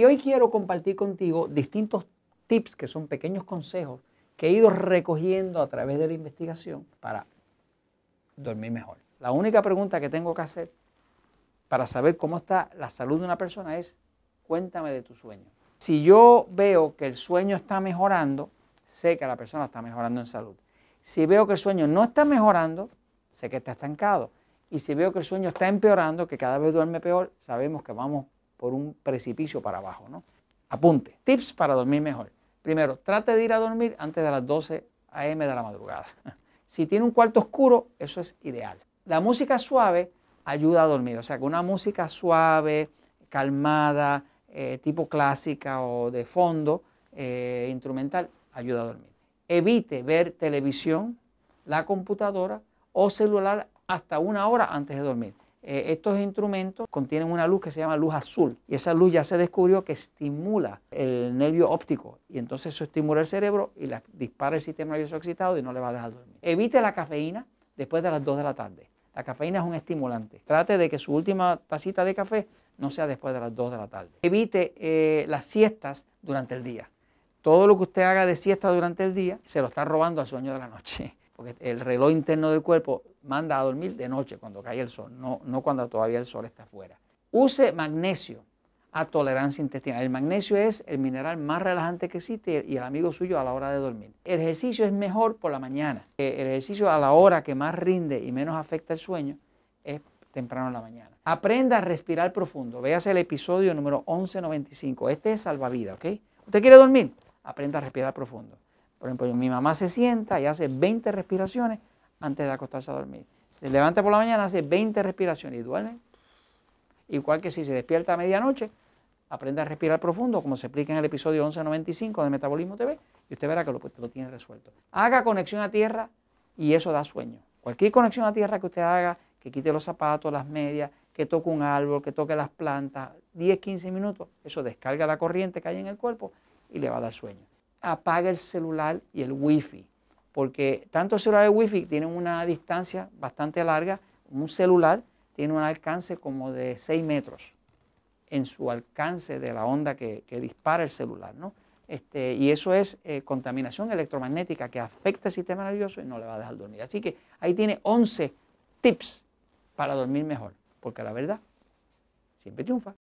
Y hoy quiero compartir contigo distintos tips que son pequeños consejos que he ido recogiendo a través de la investigación para dormir mejor. La única pregunta que tengo que hacer para saber cómo está la salud de una persona es, cuéntame de tu sueño. Si yo veo que el sueño está mejorando, sé que la persona está mejorando en salud. Si veo que el sueño no está mejorando, sé que está estancado. Y si veo que el sueño está empeorando, que cada vez duerme peor, sabemos que vamos por un precipicio para abajo. ¿no? Apunte, tips para dormir mejor. Primero, trate de ir a dormir antes de las 12 a.m. de la madrugada. Si tiene un cuarto oscuro, eso es ideal. La música suave ayuda a dormir, o sea que una música suave, calmada, eh, tipo clásica o de fondo, eh, instrumental, ayuda a dormir. Evite ver televisión, la computadora o celular hasta una hora antes de dormir. Eh, estos instrumentos contienen una luz que se llama luz azul y esa luz ya se descubrió que estimula el nervio óptico y entonces eso estimula el cerebro y la, dispara el sistema nervioso excitado y no le va a dejar dormir. Evite la cafeína después de las 2 de la tarde. La cafeína es un estimulante. Trate de que su última tacita de café no sea después de las 2 de la tarde. Evite eh, las siestas durante el día. Todo lo que usted haga de siesta durante el día se lo está robando al sueño de la noche porque el reloj interno del cuerpo manda a dormir de noche cuando cae el sol, no, no cuando todavía el sol está afuera. Use magnesio a tolerancia intestinal. El magnesio es el mineral más relajante que existe y el amigo suyo a la hora de dormir. El ejercicio es mejor por la mañana. El ejercicio a la hora que más rinde y menos afecta el sueño es temprano en la mañana. Aprenda a respirar profundo. Véase el episodio número 1195. Este es salvavidas, ¿ok? ¿Usted quiere dormir? Aprenda a respirar profundo. Por ejemplo, mi mamá se sienta y hace 20 respiraciones antes de acostarse a dormir. Se levanta por la mañana, hace 20 respiraciones y duerme. Igual que si se despierta a medianoche, aprende a respirar profundo, como se explica en el episodio 1195 de Metabolismo TV, y usted verá que lo, lo tiene resuelto. Haga conexión a tierra y eso da sueño. Cualquier conexión a tierra que usted haga, que quite los zapatos, las medias, que toque un árbol, que toque las plantas, 10, 15 minutos, eso descarga la corriente que hay en el cuerpo y le va a dar sueño apaga el celular y el wifi, porque tanto el celular y el wifi tienen una distancia bastante larga, un celular tiene un alcance como de 6 metros en su alcance de la onda que, dispara el celular, ¿no? Este, y eso es eh, contaminación electromagnética que afecta el sistema nervioso y no le va a dejar dormir. Así que ahí tiene 11 tips para dormir mejor, porque la verdad siempre triunfa.